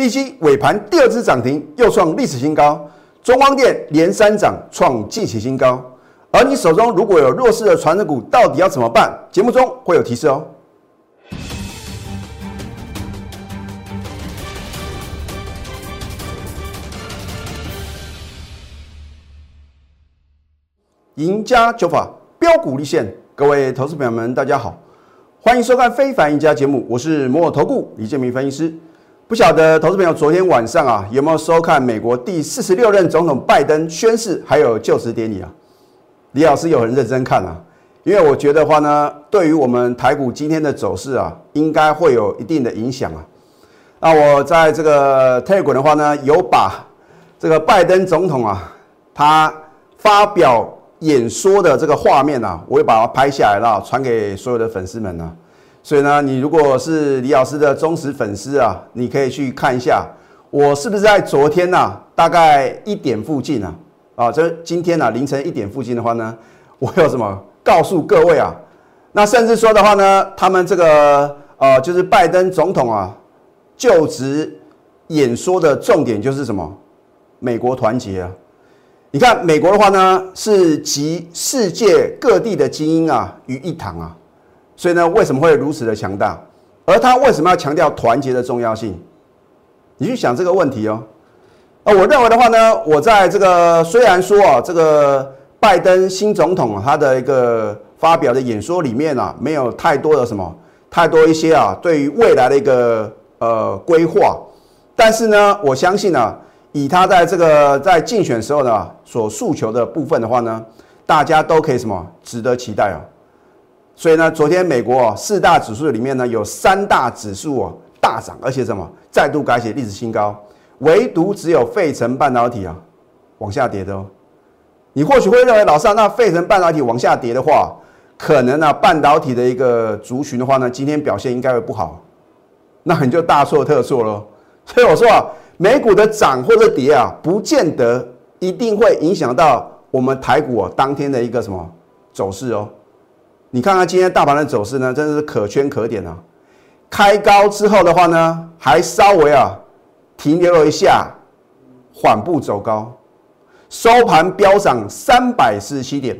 利基尾盘第二支涨停，又创历史新高。中光电连三涨，创近期新高。而你手中如果有弱势的传承股，到底要怎么办？节目中会有提示哦。赢家九法标股立现，各位投资朋友们，大家好，欢迎收看《非凡赢家》节目，我是摩尔投顾李建明分析师。不晓得投资朋友昨天晚上啊有没有收看美国第四十六任总统拜登宣誓还有就职典礼啊？李老师有很认真看啊，因为我觉得话呢，对于我们台股今天的走势啊，应该会有一定的影响啊。那我在这个 t e l g r 的话呢，有把这个拜登总统啊，他发表演说的这个画面啊，我也把它拍下来了，传给所有的粉丝们呢。所以呢，你如果是李老师的忠实粉丝啊，你可以去看一下，我是不是在昨天呢，大概一点附近啊。啊，这今天呢凌晨一点附近的话呢，我有什么告诉各位啊？那甚至说的话呢，他们这个呃，就是拜登总统啊就职演说的重点就是什么？美国团结啊！你看美国的话呢，是集世界各地的精英啊于一堂啊，所以呢，为什么会如此的强大？而他为什么要强调团结的重要性？你去想这个问题哦。呃，我认为的话呢，我在这个虽然说啊，这个拜登新总统他的一个发表的演说里面啊，没有太多的什么太多一些啊，对于未来的一个呃规划，但是呢，我相信呢，以他在这个在竞选时候呢所诉求的部分的话呢，大家都可以什么值得期待啊。所以呢，昨天美国四大指数里面呢，有三大指数哦大涨，而且什么再度改写历史新高。唯独只有费城半导体啊，往下跌的哦。你或许会认为，老师，那费城半导体往下跌的话，可能呢，半导体的一个族群的话呢，今天表现应该会不好。那你就大错特错喽。所以我说啊，美股的涨或者跌啊，不见得一定会影响到我们台股啊当天的一个什么走势哦。你看看今天大盘的走势呢，真的是可圈可点啊。开高之后的话呢，还稍微啊。停留了一下，缓步走高，收盘飙涨三百四十七点，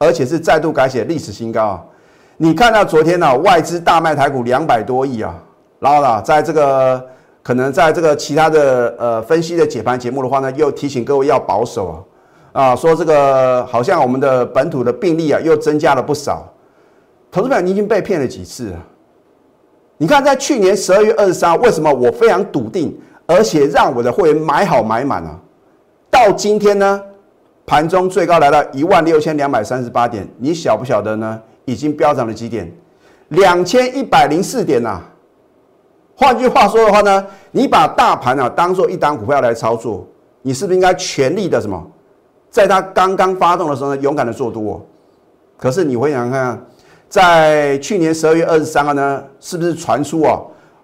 而且是再度改写历史新高啊！你看到昨天呢，外资大卖台股两百多亿啊，然后呢，在这个可能在这个其他的呃分析的解盘节目的话呢，又提醒各位要保守啊啊，说这个好像我们的本土的病例啊又增加了不少，投资者你已经被骗了几次啊？你看在去年十二月二十三，为什么我非常笃定？而且让我的会员买好买满啊！到今天呢，盘中最高来到一万六千两百三十八点，你晓不晓得呢？已经飙涨了几点？两千一百零四点呐！换句话说的话呢，你把大盘啊当做一档股票来操作，你是不是应该全力的什么？在它刚刚发动的时候呢，勇敢的做多。可是你回想看，在去年十二月二十三号呢，是不是传出啊？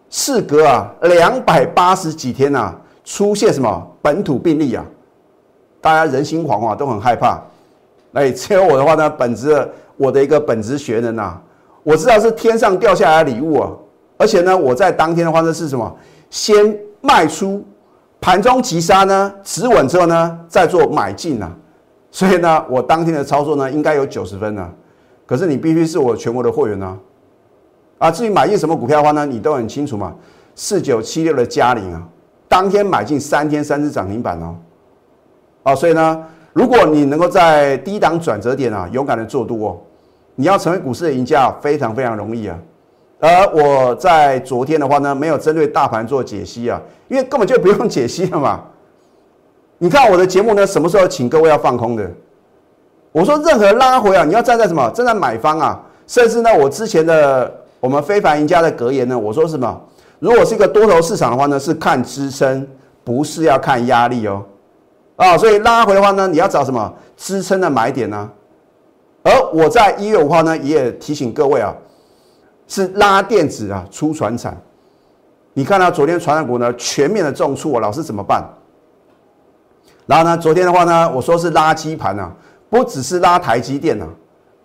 事隔啊两百八十几天呐，出现什么本土病例啊？大家人心惶惶，都很害怕。哎，只有我的话呢，本职我的一个本职学人呐，我知道是天上掉下来的礼物啊。而且呢，我在当天的话呢是什么？先卖出，盘中急杀呢，止稳之后呢，再做买进啊。所以呢，我当天的操作呢，应该有九十分呢。可是你必须是我全国的会员呢。啊，至于买进什么股票的话呢，你都很清楚嘛。四九七六的嘉陵啊，当天买进三天三只涨停板哦。啊，所以呢，如果你能够在低档转折点啊，勇敢的做多，你要成为股市的赢家非常非常容易啊。而我在昨天的话呢，没有针对大盘做解析啊，因为根本就不用解析了嘛。你看我的节目呢，什么时候请各位要放空的？我说任何拉回啊，你要站在什么？站在买方啊，甚至呢，我之前的。我们非凡赢家的格言呢？我说什么？如果是一个多头市场的话呢，是看支撑，不是要看压力哦。啊，所以拉回的话呢，你要找什么支撑的买点呢？而我在一月五号呢，也提醒各位啊，是拉电子啊，出船产。你看到昨天船产股呢，全面的重挫，老师怎么办？然后呢，昨天的话呢，我说是垃圾盘啊，不只是拉台积电啊。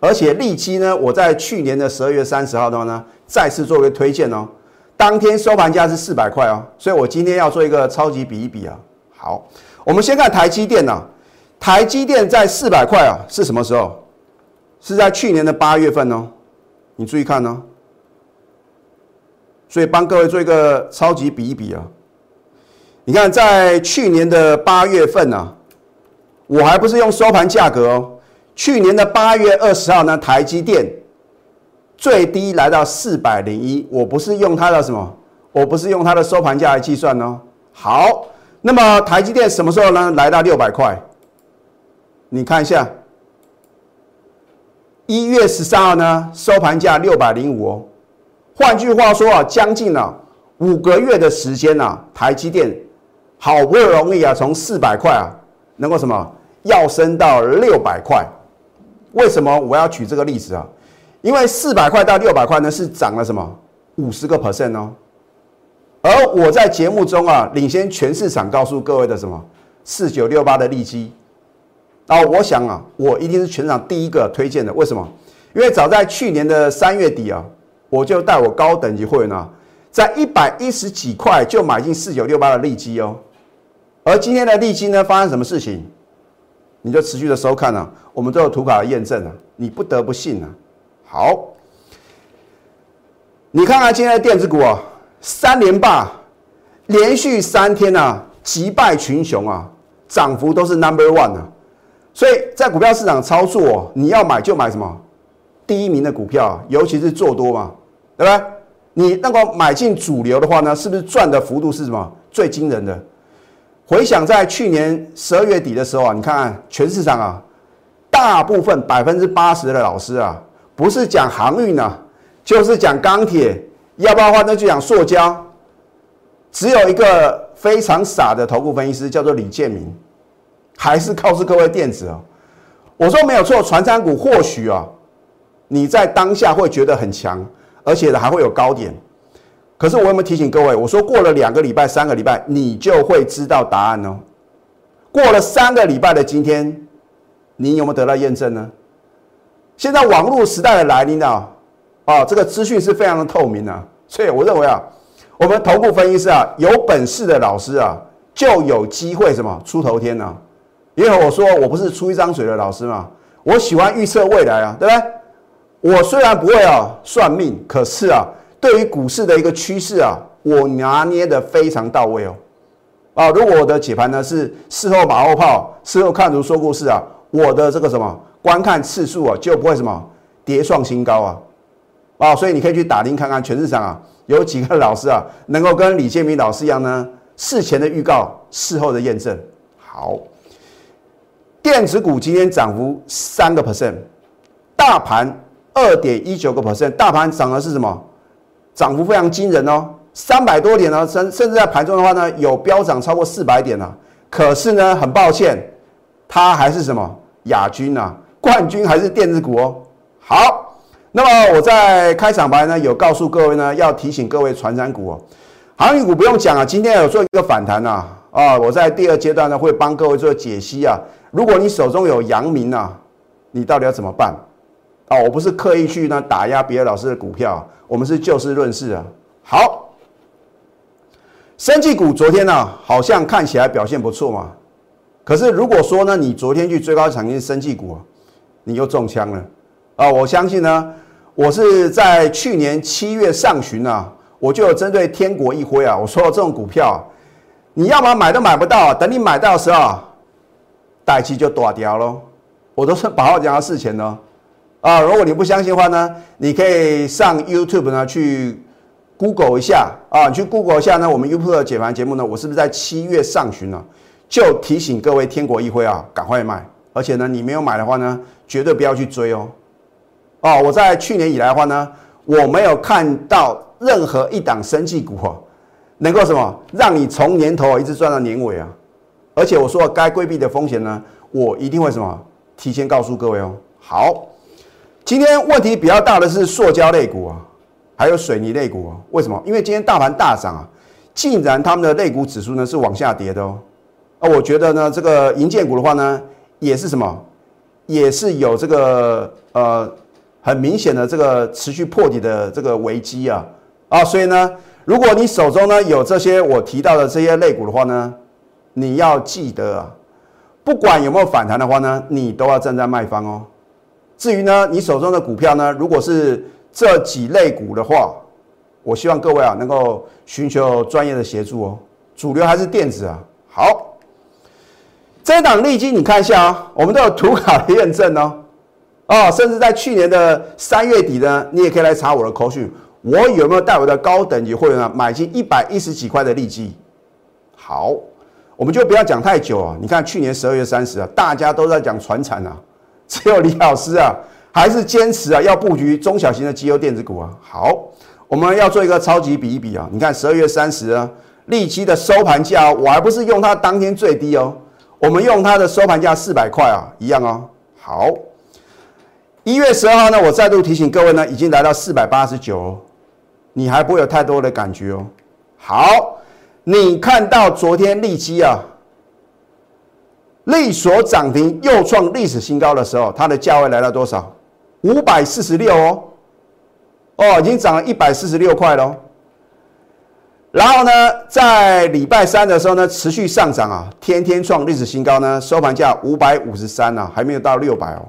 而且利基呢，我在去年的十二月三十号的话呢，再次作为推荐哦。当天收盘价是四百块哦，所以我今天要做一个超级比一比啊。好，我们先看台积电呐，台积电在四百块啊，是什么时候？是在去年的八月份哦，你注意看哦。所以帮各位做一个超级比一比啊，你看在去年的八月份呢，我还不是用收盘价格哦，去年的八月二十号呢，台积电最低来到四百零一，我不是用它的什么，我不是用它的收盘价来计算哦。好，那么台积电什么时候呢？来到六百块，你看一下，一月十三号呢，收盘价六百零五哦。换句话说啊，将近了五个月的时间呐，台积电好不容易啊，从四百块啊，能够什么要升到六百块？为什么我要举这个例子啊？因为四百块到六百块呢，是涨了什么五十个 percent 哦。而我在节目中啊，领先全市场告诉各位的什么四九六八的利基，啊，我想啊，我一定是全场第一个推荐的。为什么？因为早在去年的三月底啊。我就带我高等级会员啊，在一百一十几块就买进四九六八的利基哦，而今天的利基呢，发生什么事情？你就持续的收看啊，我们都有图卡的验证啊，你不得不信啊。好，你看看今天的电子股啊，三连霸，连续三天啊，击败群雄啊，涨幅都是 number one 啊，所以在股票市场操作，你要买就买什么第一名的股票，尤其是做多嘛。对吧？你那个买进主流的话呢，是不是赚的幅度是什么最惊人的？回想在去年十二月底的时候啊，你看看全市场啊，大部分百分之八十的老师啊，不是讲航运啊，就是讲钢铁，要不然的话那就讲塑胶。只有一个非常傻的头部分析师叫做李建明，还是告诉各位电子啊，我说没有错，传山股或许啊，你在当下会觉得很强。而且，还会有高点。可是我有没有提醒各位？我说过了两个礼拜、三个礼拜，你就会知道答案哦。过了三个礼拜的今天，你有没有得到验证呢？现在网络时代的来临啊，啊，这个资讯是非常的透明啊。所以我认为啊，我们头部分析师啊，有本事的老师啊，就有机会什么出头天呢？因为我说我不是出一张嘴的老师嘛，我喜欢预测未来啊，对不对？我虽然不会啊算命，可是啊，对于股市的一个趋势啊，我拿捏的非常到位哦。啊，如果我的解盘呢是事后马后炮，事后看图说故事啊，我的这个什么观看次数啊就不会什么跌创新高啊。啊，所以你可以去打听看看，全市场啊有几个老师啊能够跟李建明老师一样呢，事前的预告，事后的验证。好，电子股今天涨幅三个 percent，大盘。二点一九个 percent，大盘涨的是什么？涨幅非常惊人哦，三百多点呢，甚甚至在盘中的话呢，有飙涨超过四百点呢。可是呢，很抱歉，它还是什么亚军啊？冠军还是电子股哦。好，那么我在开场白呢，有告诉各位呢，要提醒各位传染股哦，航运股不用讲啊，今天有做一个反弹呐啊，我在第二阶段呢会帮各位做解析啊。如果你手中有阳明啊，你到底要怎么办？哦，我不是刻意去呢打压别的老师的股票，我们是就事论事啊。好，生技股昨天呢好像看起来表现不错嘛，可是如果说呢你昨天去追高抢进生技股，你又中枪了啊！我相信呢，我是在去年七月上旬啊，我就有针对天国一辉啊，我说这种股票，你要么买都买不到，等你买到的时候，代期就断掉喽。我都是把话讲到事前呢。啊，如果你不相信的话呢，你可以上 YouTube 呢去 Google 一下啊，你去 Google 一下呢，我们 YouTube 的解盘节目呢，我是不是在七月上旬呢就提醒各位天国一辉啊，赶快卖，而且呢，你没有买的话呢，绝对不要去追哦。哦，我在去年以来的话呢，我没有看到任何一档生技股啊，能够什么让你从年头一直赚到年尾啊，而且我说该规避的风险呢，我一定会什么提前告诉各位哦。好。今天问题比较大的是塑胶类股啊，还有水泥类股啊。为什么？因为今天大盘大涨啊，竟然他们的类股指数呢是往下跌的哦。啊，我觉得呢，这个银建股的话呢，也是什么，也是有这个呃很明显的这个持续破底的这个危机啊啊。所以呢，如果你手中呢有这些我提到的这些类股的话呢，你要记得啊，不管有没有反弹的话呢，你都要站在卖方哦。至于呢，你手中的股票呢，如果是这几类股的话，我希望各位啊能够寻求专业的协助哦。主流还是电子啊。好，这一档利基你看一下啊，我们都有图卡的验证哦。哦，甚至在去年的三月底呢，你也可以来查我的口讯，我有没有带我的高等级会员啊买进一百一十几块的利基？好，我们就不要讲太久啊。你看去年十二月三十啊，大家都在讲船产啊。只有李老师啊，还是坚持啊，要布局中小型的绩优电子股啊。好，我们要做一个超级比一比啊。你看十二月三十啊，利基的收盘价，我还不是用它当天最低哦，我们用它的收盘价四百块啊，一样哦。好，一月十二号呢，我再度提醒各位呢，已经来到四百八十九，你还不会有太多的感觉哦。好，你看到昨天利基啊。利所涨停又创历史新高的时候，它的价位来到多少？五百四十六哦，哦，已经涨了一百四十六块喽。然后呢，在礼拜三的时候呢，持续上涨啊，天天创历史新高呢，收盘价五百五十三啊，还没有到六百哦。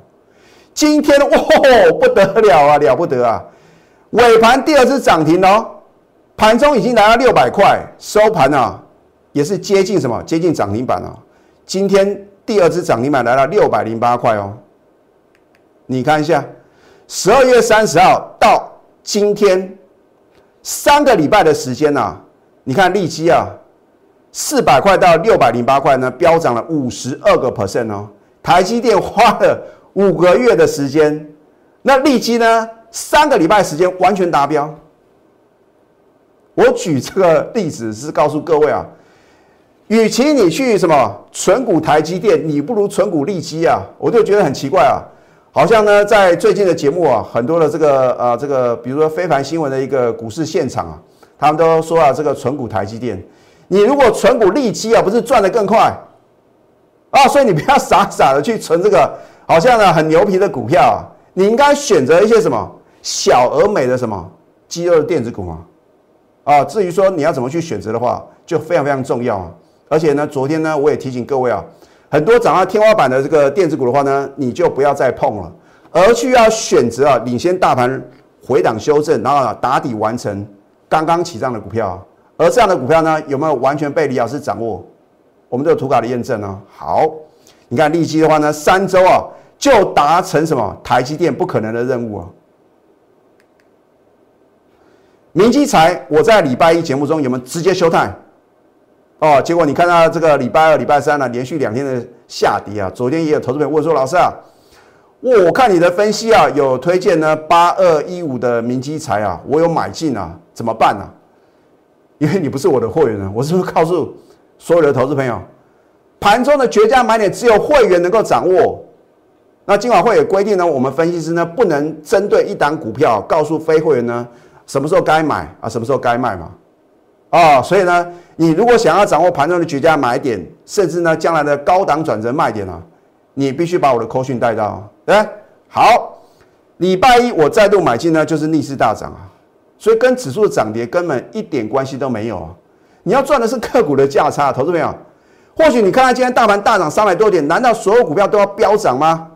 今天哇，不得了啊，了不得啊！尾盘第二次涨停哦，盘中已经来到六百块，收盘啊，也是接近什么？接近涨停板啊。今天第二只涨停板来了六百零八块哦，你看一下，十二月三十号到今天三个礼拜的时间呐，你看利基啊，四百块到六百零八块呢，飙涨了五十二个 percent 哦。台积电花了五个月的时间，那利基呢，三个礼拜时间完全达标。我举这个例子是告诉各位啊。与其你去什么存股台积电，你不如存股利基啊！我就觉得很奇怪啊，好像呢，在最近的节目啊，很多的这个呃这个，比如说非凡新闻的一个股市现场啊，他们都说啊，这个存股台积电，你如果存股利基啊，不是赚得更快啊？所以你不要傻傻的去存这个好像呢很牛皮的股票啊，你应该选择一些什么小而美的什么肌肉的电子股嘛啊？至于说你要怎么去选择的话，就非常非常重要啊！而且呢，昨天呢，我也提醒各位啊，很多涨到天花板的这个电子股的话呢，你就不要再碰了，而去要选择啊，领先大盘回档修正，然后打底完成刚刚起涨的股票。而这样的股票呢，有没有完全被李老师掌握？我们都有图卡的验证呢。好，你看利基的话呢，三周啊就达成什么台积电不可能的任务啊。明基财，我在礼拜一节目中有没有直接休态？哦，结果你看到这个礼拜二、礼拜三呢，连续两天的下跌啊。昨天也有投资朋友问说：“老师啊，我看你的分析啊，有推荐呢八二一五的明基材啊，我有买进啊，怎么办呢？因为你不是我的会员啊，我是不是告诉所有的投资朋友，盘中的绝佳买点只有会员能够掌握？那今晚会有规定呢，我们分析师呢不能针对一档股票告诉非会员呢什么时候该买啊，什么时候该卖嘛？啊，所以呢。你如果想要掌握盘中的绝佳买点，甚至呢将来的高档转折卖点啊，你必须把我的扣讯带到，对好，礼拜一我再度买进呢，就是逆势大涨啊，所以跟指数的涨跌根本一点关系都没有啊。你要赚的是个股的价差，投资朋友。或许你看到今天大盘大涨三百多点，难道所有股票都要飙涨吗？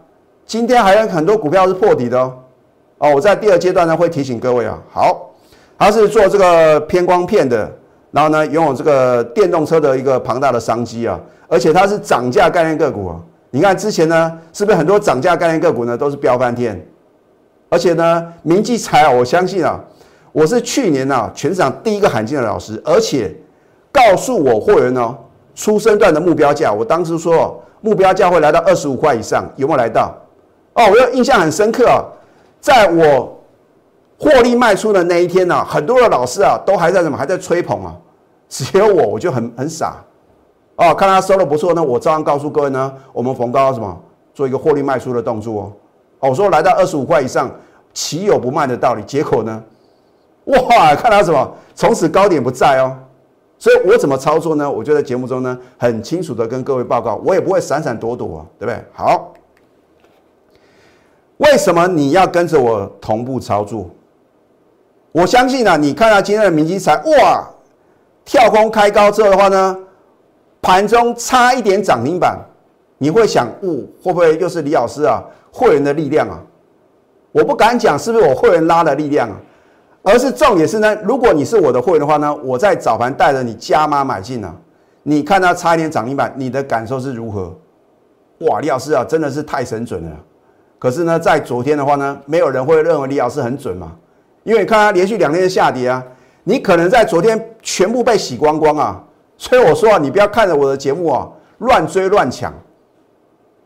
今天还有很多股票是破底的哦。哦，我在第二阶段呢会提醒各位啊，好，它是做这个偏光片的。然后呢，拥有这个电动车的一个庞大的商机啊，而且它是涨价概念个股啊。你看之前呢，是不是很多涨价概念个股呢都是飙翻天？而且呢，明基财啊，我相信啊，我是去年啊全市场第一个喊进的老师，而且告诉我货源呢，出生段的目标价，我当时说目标价会来到二十五块以上，有没有来到？哦，我印象很深刻啊，在我获利卖出的那一天呢，很多的老师啊都还在什么，还在吹捧啊。只有我，我就很很傻哦。看他收的不错呢，我照样告诉各位呢，我们逢高什么做一个获利卖出的动作哦。哦，我说来到二十五块以上，岂有不卖的道理？结果呢，哇，看他什么从此高点不在哦。所以我怎么操作呢？我就在节目中呢很清楚的跟各位报告，我也不会闪闪躲躲啊，对不对？好，为什么你要跟着我同步操作？我相信啊，你看到今天的明基材，哇，跳空开高之后的话呢，盘中差一点涨停板，你会想，哦，会不会又是李老师啊会员的力量啊？我不敢讲是不是我会员拉的力量啊，而是重点是呢，如果你是我的会员的话呢，我在早盘带着你加码买进啊，你看它差一点涨停板，你的感受是如何？哇，李老师啊，真的是太神准了。可是呢，在昨天的话呢，没有人会认为李老师很准嘛，因为你看它连续两天下跌啊，你可能在昨天全部被洗光光啊。所以我说啊，你不要看着我的节目啊乱追乱抢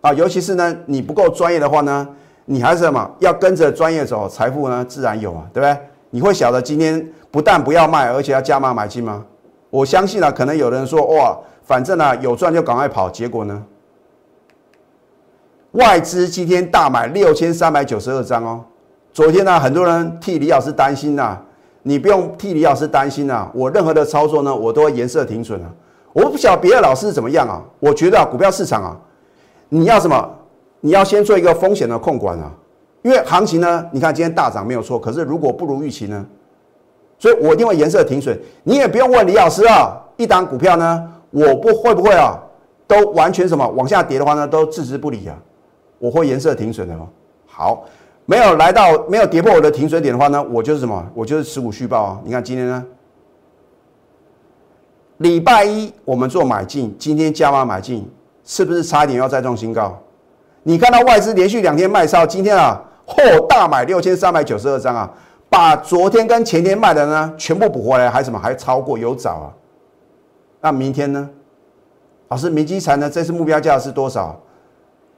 啊，尤其是呢你不够专业的话呢，你还是什么要跟着专业走，财富呢自然有啊，对不对？你会晓得今天不但不要卖，而且要加码买进吗？我相信啊，可能有人说哇，反正呢有赚就赶快跑，结果呢？外资今天大买六千三百九十二张哦。昨天呢，很多人替李老师担心呐，你不用替李老师担心呐。我任何的操作呢，我都会颜色停损啊。我不晓得别的老师怎么样啊。我觉得，股票市场啊，你要什么？你要先做一个风险的控管啊。因为行情呢，你看今天大涨没有错，可是如果不如预期呢？所以我一定会颜色停损。你也不用问李老师啊，一档股票呢，我不会不会啊，都完全什么往下跌的话呢，都置之不理啊。我会颜色停损的哦。好，没有来到没有跌破我的停损点的话呢，我就是什么？我就是持股续报啊。你看今天呢，礼拜一我们做买进，今天加码买进，是不是差一点要再创新高？你看到外资连续两天卖超，今天啊，嚯大买六千三百九十二张啊，把昨天跟前天卖的呢全部补回来，还什么还超过有找啊？那明天呢？老师，明基财呢？这次目标价是多少？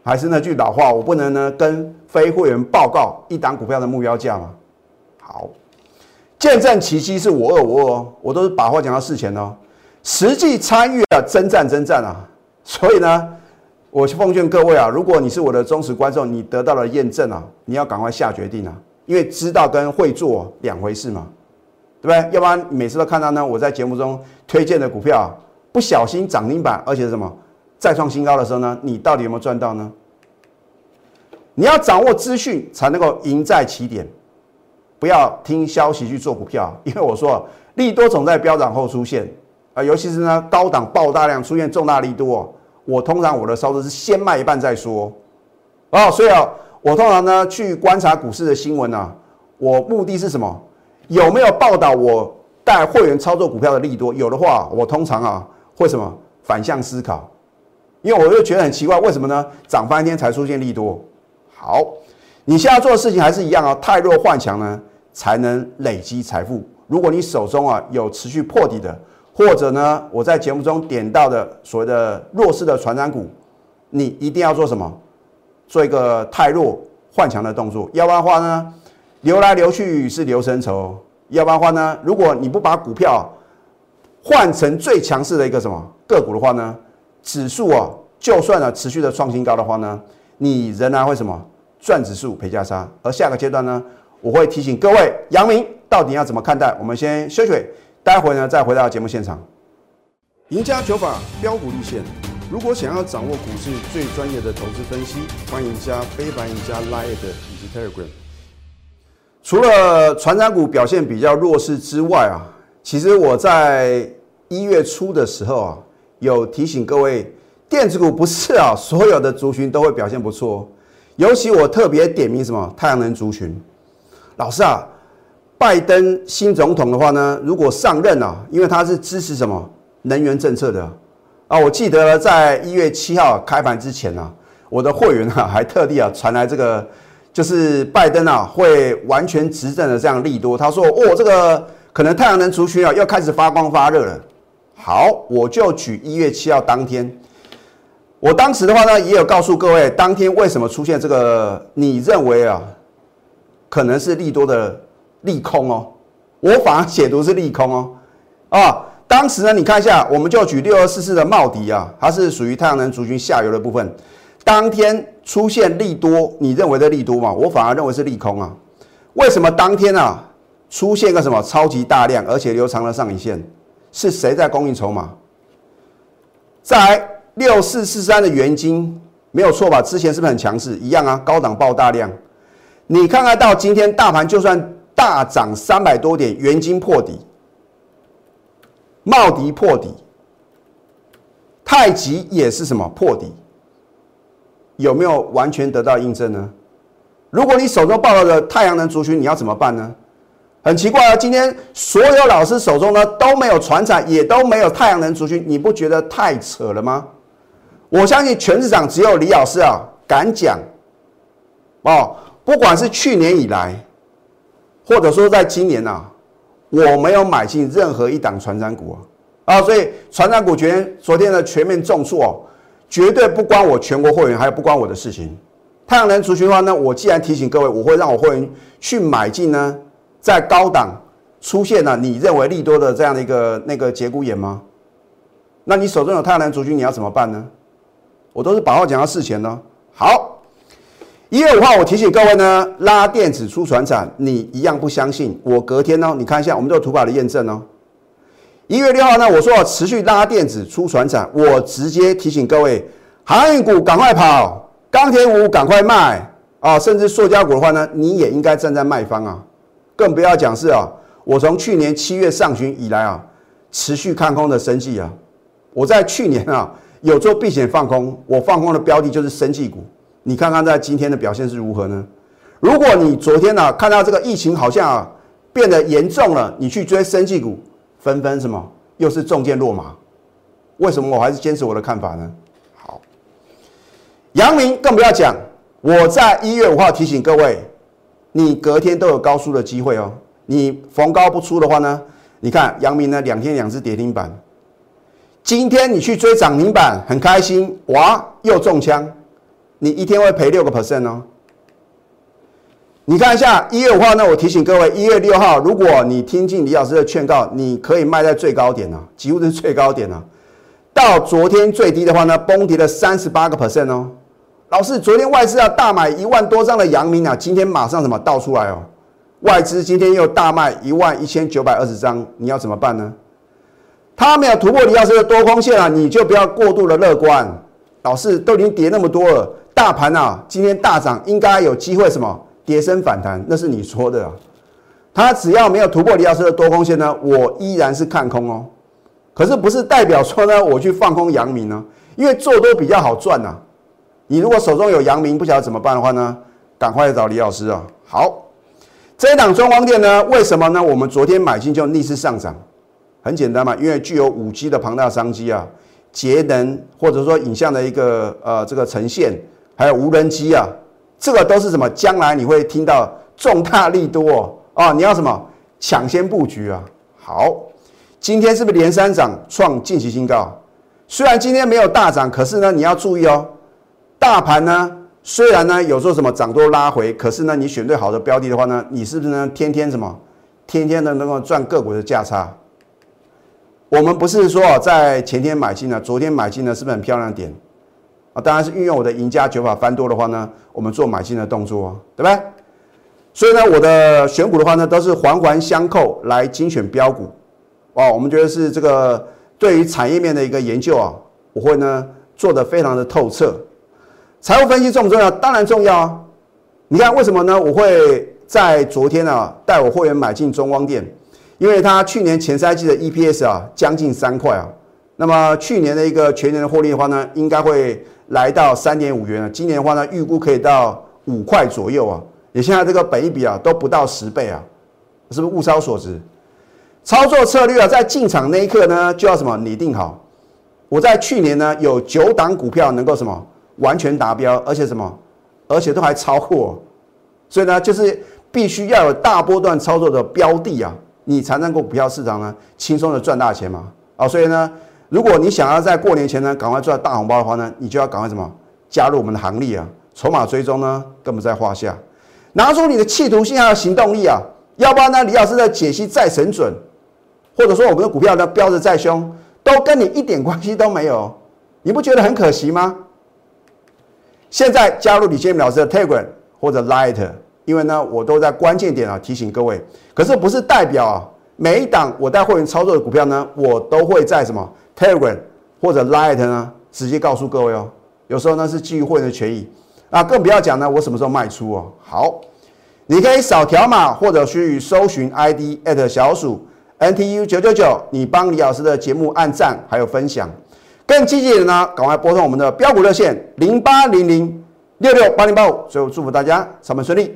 还是那句老话，我不能呢跟非会员报告一档股票的目标价吗？好，见证奇迹是我二我二哦，我都是把话讲到事前哦，实际参与了征战征战啊，所以呢，我奉劝各位啊，如果你是我的忠实观众，你得到了验证啊，你要赶快下决定啊，因为知道跟会做两回事嘛，对不对？要不然每次都看到呢，我在节目中推荐的股票不小心涨停板，而且是什么？再创新高的时候呢，你到底有没有赚到呢？你要掌握资讯才能够赢在起点，不要听消息去做股票，因为我说利多总在飙涨后出现啊，尤其是呢高档爆大量出现重大利多，我通常我的操作是先卖一半再说哦，所以啊，我通常呢去观察股市的新闻呢，我目的是什么？有没有报道我带会员操作股票的利多？有的话，我通常啊会什么反向思考。因为我又觉得很奇怪，为什么呢？涨翻天才出现利多。好，你现在做的事情还是一样啊，太弱换强呢，才能累积财富。如果你手中啊有持续破底的，或者呢我在节目中点到的所谓的弱势的传染股，你一定要做什么？做一个太弱换强的动作。要不然的话呢，流来流去是流深筹。要不然的话呢，如果你不把股票换成最强势的一个什么个股的话呢？指数啊，就算呢持续的创新高的话呢，你仍然会什么赚指数赔价差。而下个阶段呢，我会提醒各位，阳明到底要怎么看待？我们先休息，待会呢再回到节目现场。赢家九法标股立线，如果想要掌握股市最专业的投资分析，欢迎加非凡、赢家 Line 以及 Telegram。除了传染股表现比较弱势之外啊，其实我在一月初的时候啊。有提醒各位，电子股不是啊，所有的族群都会表现不错。尤其我特别点名什么太阳能族群。老师啊，拜登新总统的话呢，如果上任啊，因为他是支持什么能源政策的啊，我记得在一月七号开盘之前啊，我的会员啊 还特地啊传来这个，就是拜登啊会完全执政的这样利多。他说哦，这个可能太阳能族群啊要开始发光发热了。好，我就举一月七号当天，我当时的话呢，也有告诉各位，当天为什么出现这个？你认为啊，可能是利多的利空哦，我反而解读是利空哦。啊，当时呢，你看一下，我们就举六二四四的茂迪啊，它是属于太阳能族群下游的部分，当天出现利多，你认为的利多嘛？我反而认为是利空啊。为什么当天啊出现个什么超级大量，而且留长了上影线？是谁在供应筹码？在六四四三的原金没有错吧？之前是不是很强势？一样啊，高档爆大量。你看看到今天大盘就算大涨三百多点，元金破底，茂迪破底，太极也是什么破底？有没有完全得到印证呢？如果你手中抱的太阳能族群，你要怎么办呢？很奇怪啊，今天所有老师手中呢都没有船产，也都没有太阳能族群，你不觉得太扯了吗？我相信全市场只有李老师啊敢讲哦，不管是去年以来，或者说在今年啊，我没有买进任何一档船长股啊，啊，所以船长股昨天昨天的全面重挫哦，绝对不关我全国会员，还有不关我的事情。太阳能族群的话呢，我既然提醒各位，我会让我会员去买进呢。在高档出现了你认为利多的这样的一个那个节骨眼吗？那你手中有太阳能族群，你要怎么办呢？我都是把话讲到事前呢。好，一月五号我提醒各位呢，拉电子出船厂，你一样不相信。我隔天呢，你看一下，我们都有图表的验证哦。一月六号呢，我说要持续拉电子出船厂，我直接提醒各位，航运股赶快跑，钢铁股赶快卖啊，甚至塑胶股的话呢，你也应该站在卖方啊。更不要讲是啊，我从去年七月上旬以来啊，持续看空的生计啊，我在去年啊有做避险放空，我放空的标的就是生技股。你看看在今天的表现是如何呢？如果你昨天呢看到这个疫情好像啊变得严重了，你去追生技股，纷纷什么又是中箭落马？为什么我还是坚持我的看法呢？好，阳明更不要讲，我在一月五号提醒各位。你隔天都有高出的机会哦。你逢高不出的话呢？你看阳明呢，两天两只跌停板。今天你去追涨停板，很开心，哇，又中枪。你一天会赔六个 percent 哦。你看一下一月五号呢，我提醒各位，一月六号，如果你听进李老师的劝告，你可以卖在最高点啊，几乎是最高点啊。到昨天最低的话呢，崩跌了三十八个 percent 哦。老师，昨天外资要大买一万多张的阳明啊，今天马上什么倒出来哦？外资今天又大卖一万一千九百二十张，你要怎么办呢？他没有突破李老师的多空线啊，你就不要过度的乐观。老师都已经跌那么多了，大盘啊今天大涨，应该有机会什么跌升反弹？那是你说的啊。他只要没有突破李老师的多空线呢，我依然是看空哦。可是不是代表说呢，我去放空阳明呢？因为做多比较好赚呐。你如果手中有阳明，不晓得怎么办的话呢？赶快找李老师啊！好，这一档中光电呢？为什么呢？我们昨天买进就逆势上涨，很简单嘛，因为具有五 G 的庞大商机啊，节能或者说影像的一个呃这个呈现，还有无人机啊，这个都是什么？将来你会听到重大利多啊！你要什么抢先布局啊？好，今天是不是连三涨创近期新高？虽然今天没有大涨，可是呢，你要注意哦。大盘呢，虽然呢有时候什么涨多拉回，可是呢你选对好的标的的话呢，你是不是呢天天什么，天天的能够赚个股的价差？我们不是说在前天买进的，昨天买进的是不是很漂亮点？啊，当然是运用我的赢家九法翻多的话呢，我们做买进的动作，对不对？所以呢，我的选股的话呢，都是环环相扣来精选标股。哦，我们觉得是这个对于产业面的一个研究啊，我会呢做的非常的透彻。财务分析重不重要？当然重要啊！你看为什么呢？我会在昨天啊带我会员买进中光电，因为它去年前赛季的 EPS 啊将近三块啊，那么去年的一个全年的获利的话呢，应该会来到三点五元啊，今年的话呢预估可以到五块左右啊，也现在这个本益比啊都不到十倍啊，是不是物超所值？操作策略啊，在进场那一刻呢就要什么拟定好。我在去年呢有九档股票能够什么？完全达标，而且什么？而且都还超过，所以呢，就是必须要有大波段操作的标的啊，你才能够股票市场呢轻松的赚大钱嘛。啊，所以呢，如果你想要在过年前呢赶快赚大红包的话呢，你就要赶快什么加入我们的行列啊，筹码追踪呢根本在话下，拿出你的企图心还有行动力啊，要不然呢，李老师的解析再神准，或者说我们的股票呢标的再凶，都跟你一点关系都没有，你不觉得很可惜吗？现在加入李建明老师的 Telegram 或者 Light，因为呢，我都在关键点啊提醒各位。可是不是代表啊，每一档我带会员操作的股票呢，我都会在什么 Telegram 或者 Light 呢直接告诉各位哦。有时候呢是基于会员的权益啊，更不要讲呢我什么时候卖出哦。好，你可以扫条码或者去搜寻 ID at 小鼠 NTU 九九九，你帮李老师的节目按赞还有分享。更积极的呢，赶快拨通我们的标股热线零八零零六六八零八五。最后祝福大家上班顺利，